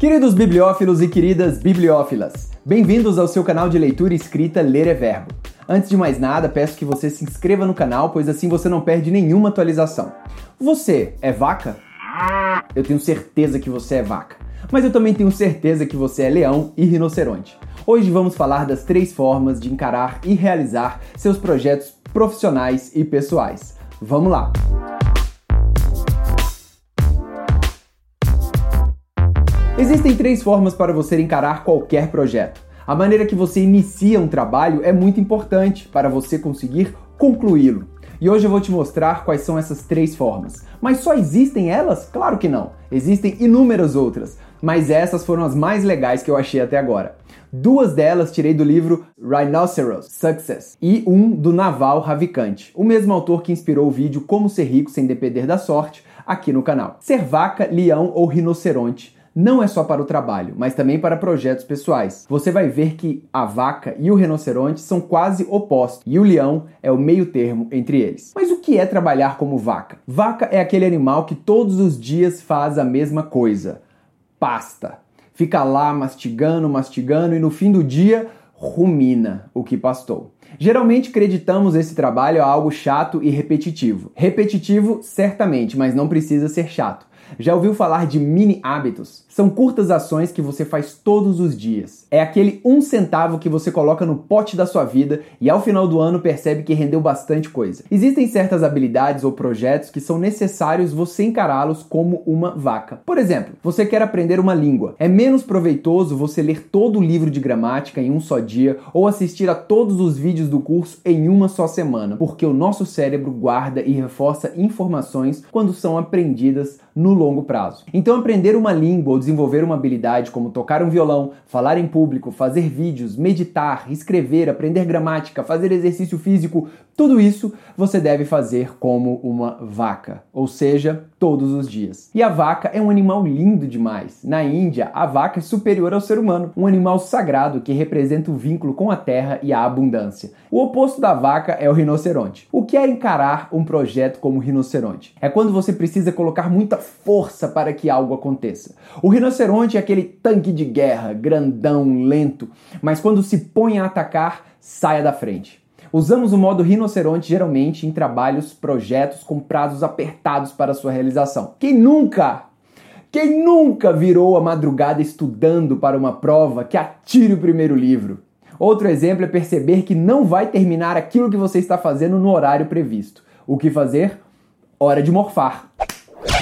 Queridos bibliófilos e queridas bibliófilas, bem-vindos ao seu canal de leitura e escrita Ler é Verbo. Antes de mais nada, peço que você se inscreva no canal, pois assim você não perde nenhuma atualização. Você é vaca? Eu tenho certeza que você é vaca. Mas eu também tenho certeza que você é leão e rinoceronte. Hoje vamos falar das três formas de encarar e realizar seus projetos profissionais e pessoais. Vamos lá! Existem três formas para você encarar qualquer projeto. A maneira que você inicia um trabalho é muito importante para você conseguir concluí-lo. E hoje eu vou te mostrar quais são essas três formas. Mas só existem elas? Claro que não. Existem inúmeras outras, mas essas foram as mais legais que eu achei até agora. Duas delas tirei do livro Rhinoceros Success e um do Naval Ravikant, o mesmo autor que inspirou o vídeo Como Ser Rico Sem Depender da Sorte aqui no canal. Ser vaca, leão ou rinoceronte não é só para o trabalho, mas também para projetos pessoais. Você vai ver que a vaca e o rinoceronte são quase opostos e o leão é o meio termo entre eles. Mas o que é trabalhar como vaca? Vaca é aquele animal que todos os dias faz a mesma coisa: pasta. Fica lá mastigando, mastigando e no fim do dia rumina o que pastou. Geralmente acreditamos esse trabalho a algo chato e repetitivo. Repetitivo, certamente, mas não precisa ser chato. Já ouviu falar de mini hábitos? São curtas ações que você faz todos os dias. É aquele um centavo que você coloca no pote da sua vida e ao final do ano percebe que rendeu bastante coisa. Existem certas habilidades ou projetos que são necessários você encará-los como uma vaca. Por exemplo, você quer aprender uma língua. É menos proveitoso você ler todo o livro de gramática em um só dia ou assistir a todos os vídeos do curso em uma só semana, porque o nosso cérebro guarda e reforça informações quando são aprendidas no longo prazo. Então, aprender uma língua ou desenvolver uma habilidade como tocar um violão, falar em público, fazer vídeos, meditar, escrever, aprender gramática, fazer exercício físico, tudo isso você deve fazer como uma vaca, ou seja, todos os dias. E a vaca é um animal lindo demais. Na Índia, a vaca é superior ao ser humano, um animal sagrado que representa o vínculo com a terra e a abundância. O oposto da vaca é o rinoceronte. O que é encarar um projeto como rinoceronte? É quando você precisa colocar muita força para que algo aconteça. O rinoceronte é aquele tanque de guerra, grandão, lento, mas quando se põe a atacar, saia da frente. Usamos o modo rinoceronte geralmente em trabalhos, projetos com prazos apertados para sua realização. Quem nunca, quem nunca virou a madrugada estudando para uma prova que atire o primeiro livro? Outro exemplo é perceber que não vai terminar aquilo que você está fazendo no horário previsto. O que fazer? Hora de morfar.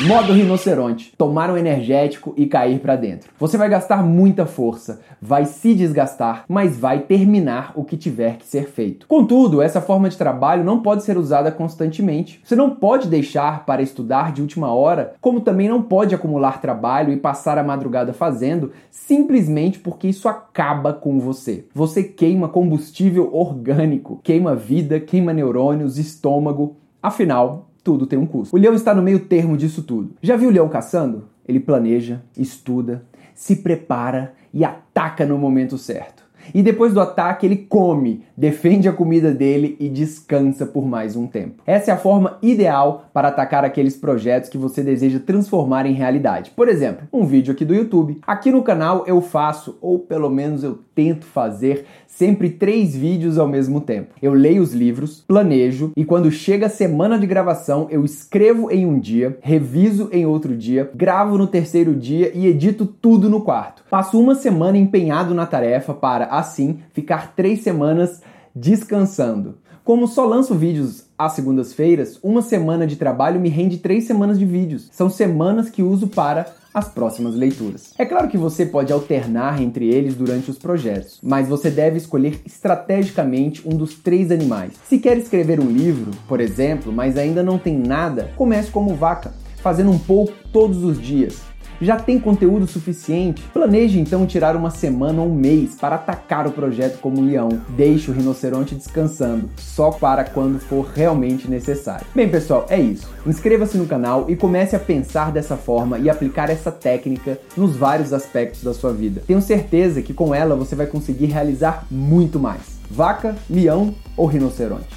Modo rinoceronte, tomar um energético e cair para dentro. Você vai gastar muita força, vai se desgastar, mas vai terminar o que tiver que ser feito. Contudo, essa forma de trabalho não pode ser usada constantemente. Você não pode deixar para estudar de última hora, como também não pode acumular trabalho e passar a madrugada fazendo, simplesmente porque isso acaba com você. Você queima combustível orgânico, queima vida, queima neurônios, estômago. Afinal, tudo tem um custo. O leão está no meio termo disso tudo. Já viu o leão caçando? Ele planeja, estuda, se prepara e ataca no momento certo. E depois do ataque, ele come, defende a comida dele e descansa por mais um tempo. Essa é a forma ideal para atacar aqueles projetos que você deseja transformar em realidade. Por exemplo, um vídeo aqui do YouTube. Aqui no canal eu faço, ou pelo menos eu tento fazer, sempre três vídeos ao mesmo tempo. Eu leio os livros, planejo e quando chega a semana de gravação, eu escrevo em um dia, reviso em outro dia, gravo no terceiro dia e edito tudo no quarto. Passo uma semana empenhado na tarefa para, assim, ficar três semanas descansando. Como só lanço vídeos às segundas-feiras, uma semana de trabalho me rende três semanas de vídeos. São semanas que uso para as próximas leituras. É claro que você pode alternar entre eles durante os projetos, mas você deve escolher estrategicamente um dos três animais. Se quer escrever um livro, por exemplo, mas ainda não tem nada, comece como vaca, fazendo um pouco todos os dias. Já tem conteúdo suficiente? Planeje então tirar uma semana ou um mês para atacar o projeto como um leão. Deixe o rinoceronte descansando, só para quando for realmente necessário. Bem, pessoal, é isso. Inscreva-se no canal e comece a pensar dessa forma e aplicar essa técnica nos vários aspectos da sua vida. Tenho certeza que com ela você vai conseguir realizar muito mais. Vaca, leão ou rinoceronte?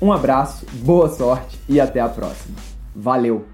Um abraço, boa sorte e até a próxima. Valeu!